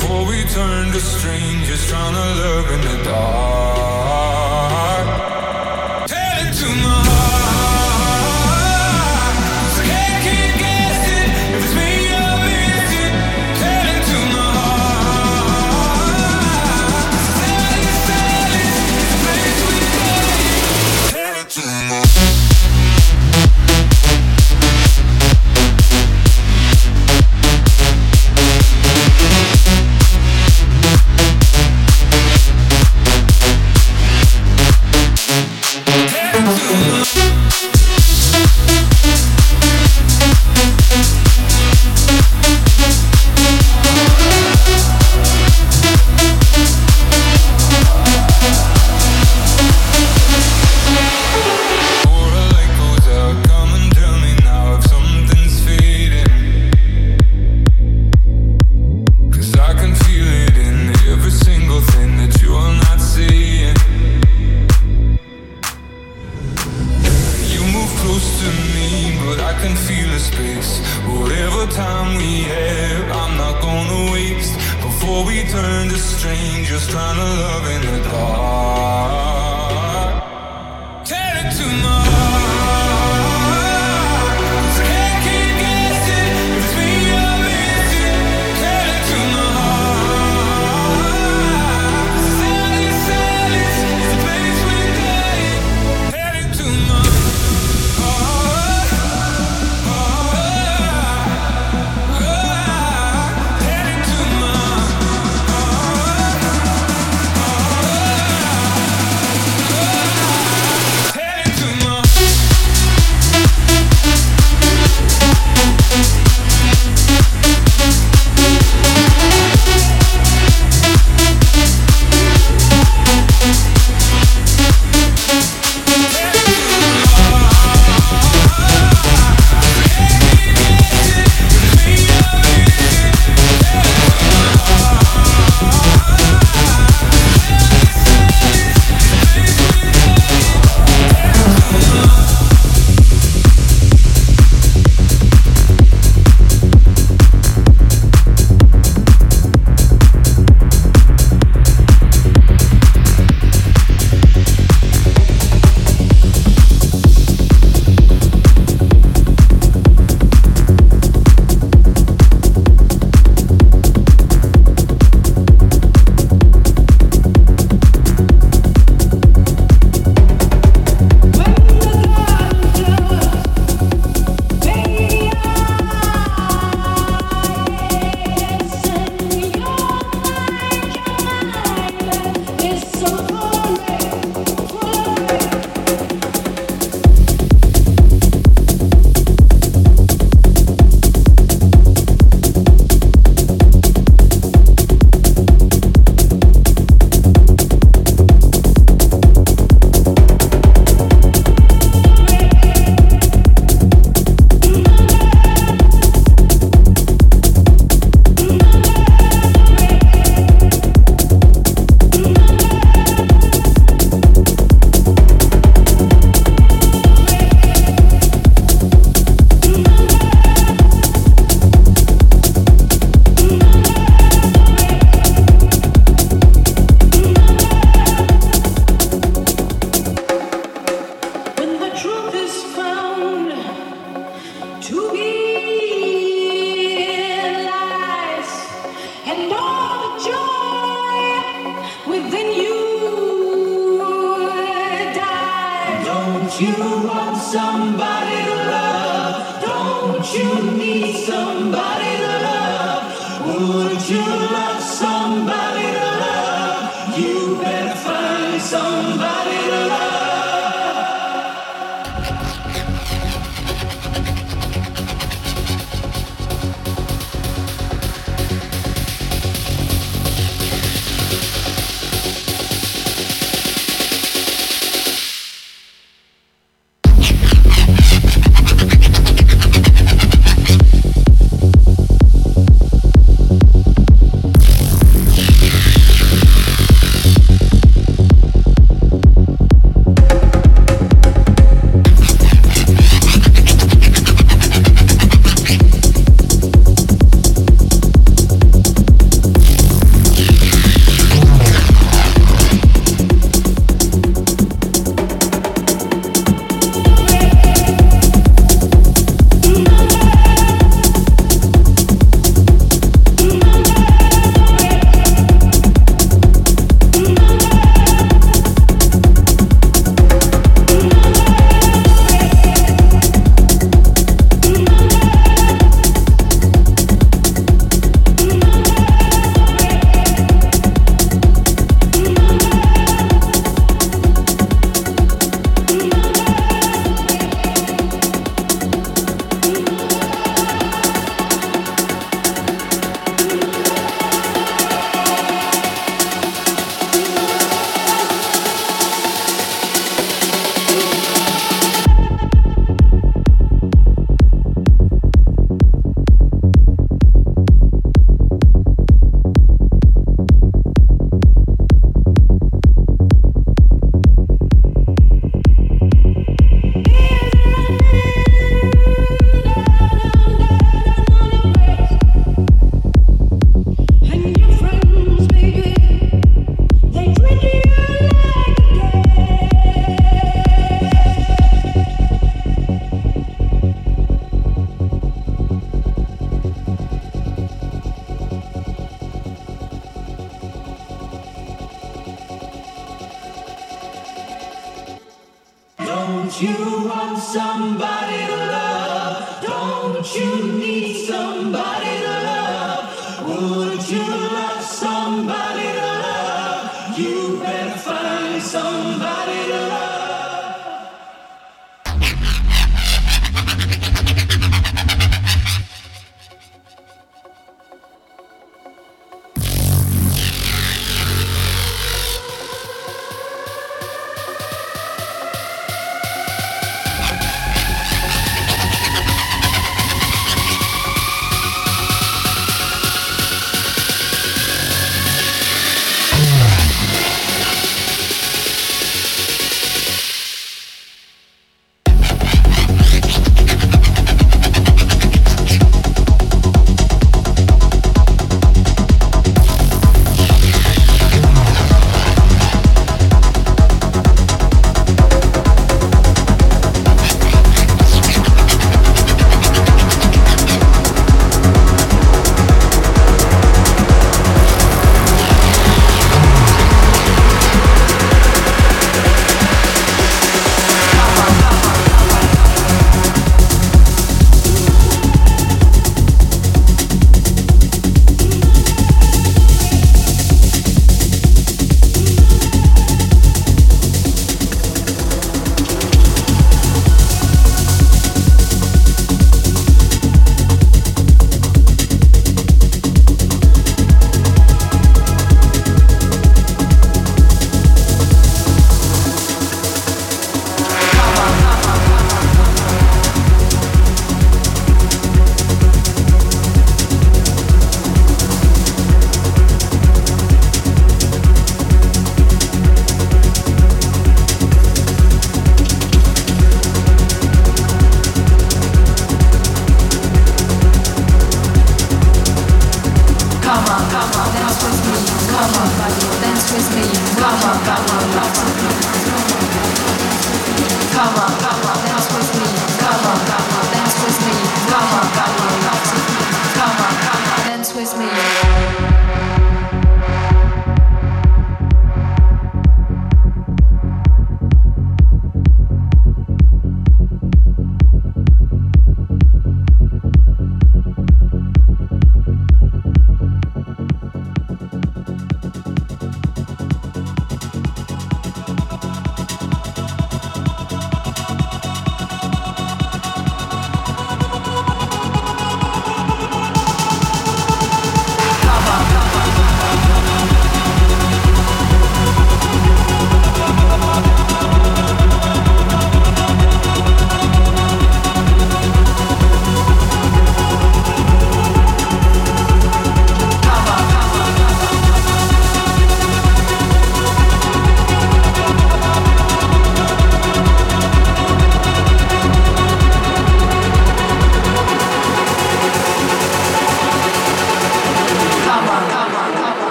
Before we turn to strangers trying to look in the dark.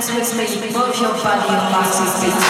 dance with me, move your body on Max's beat.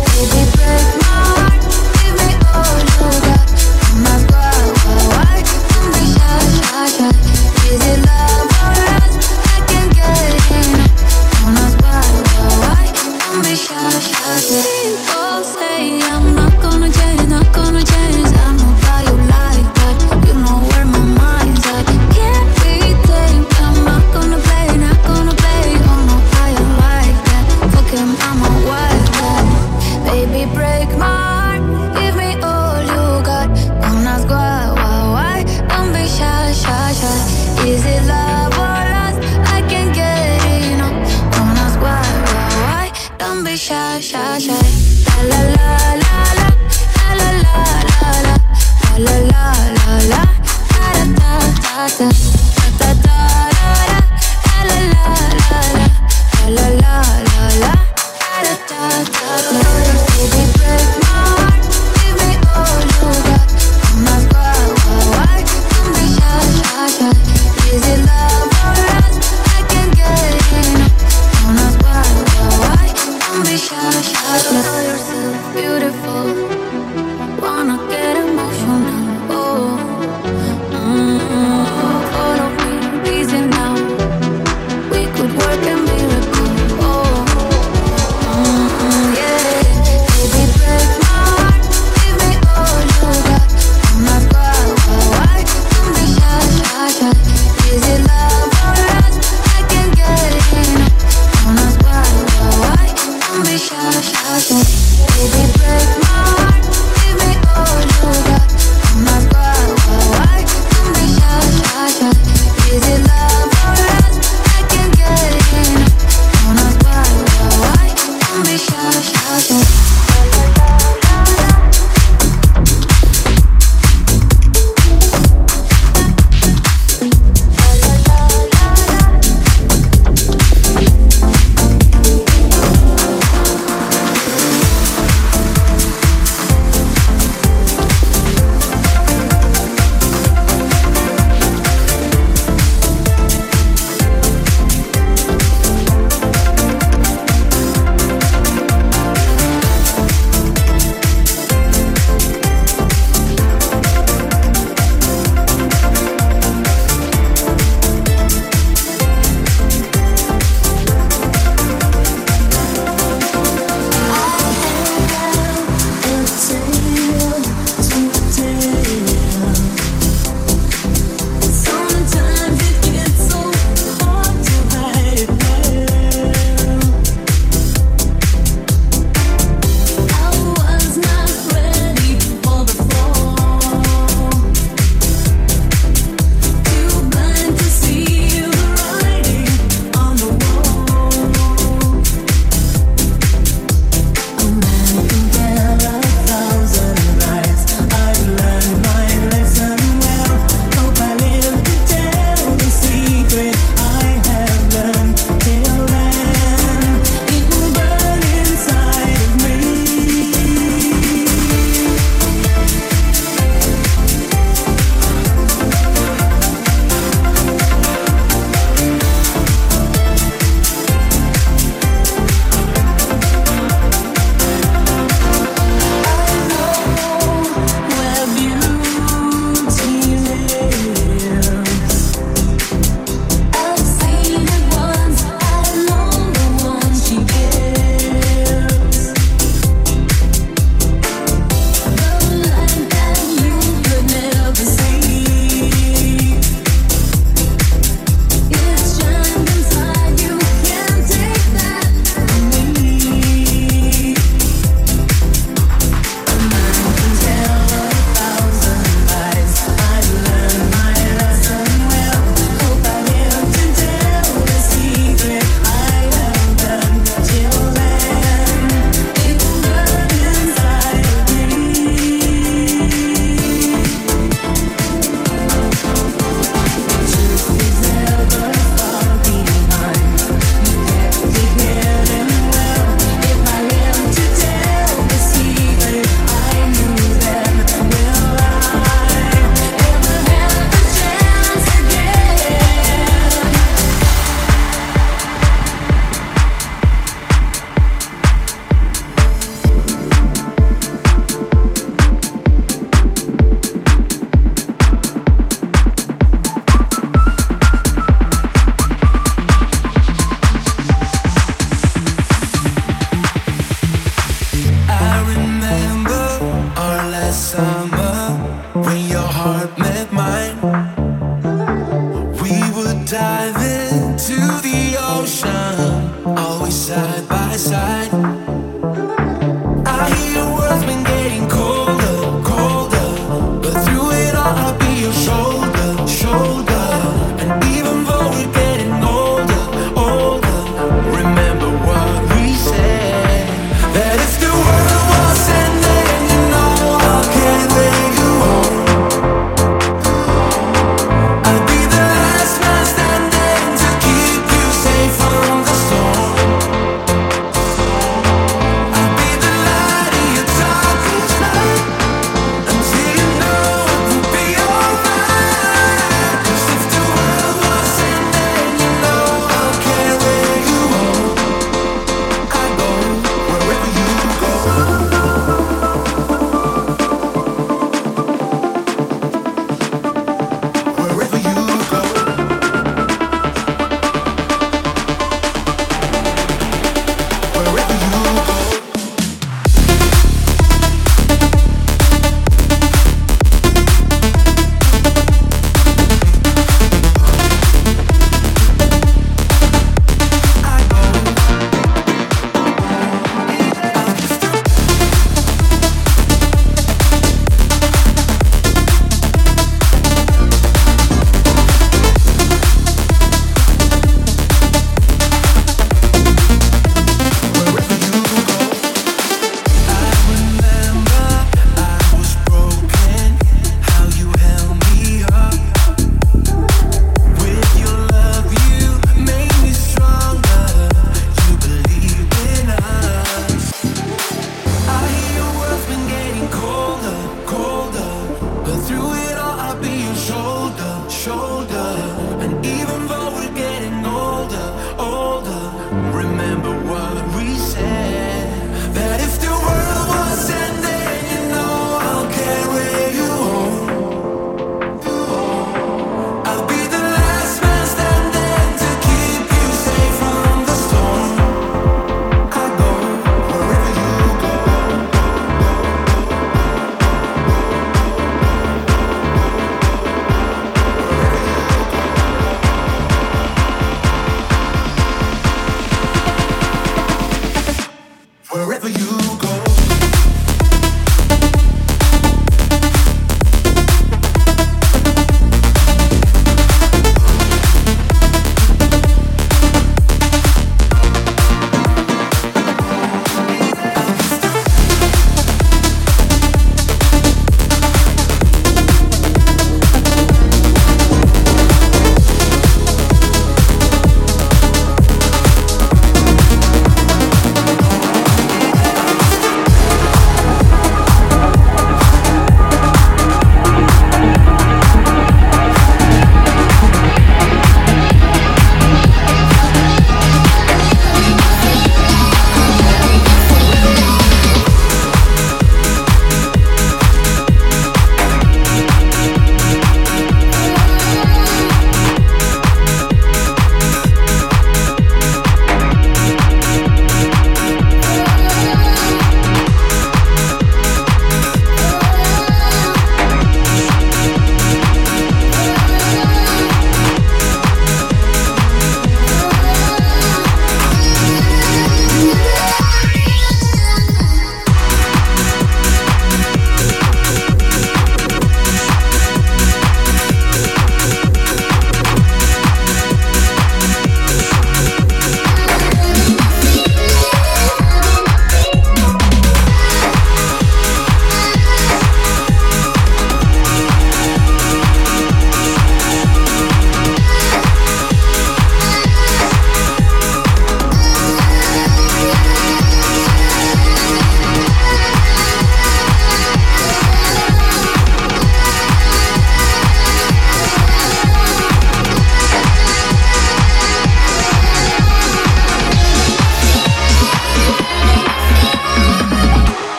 Is it love?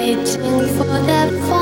Waiting for that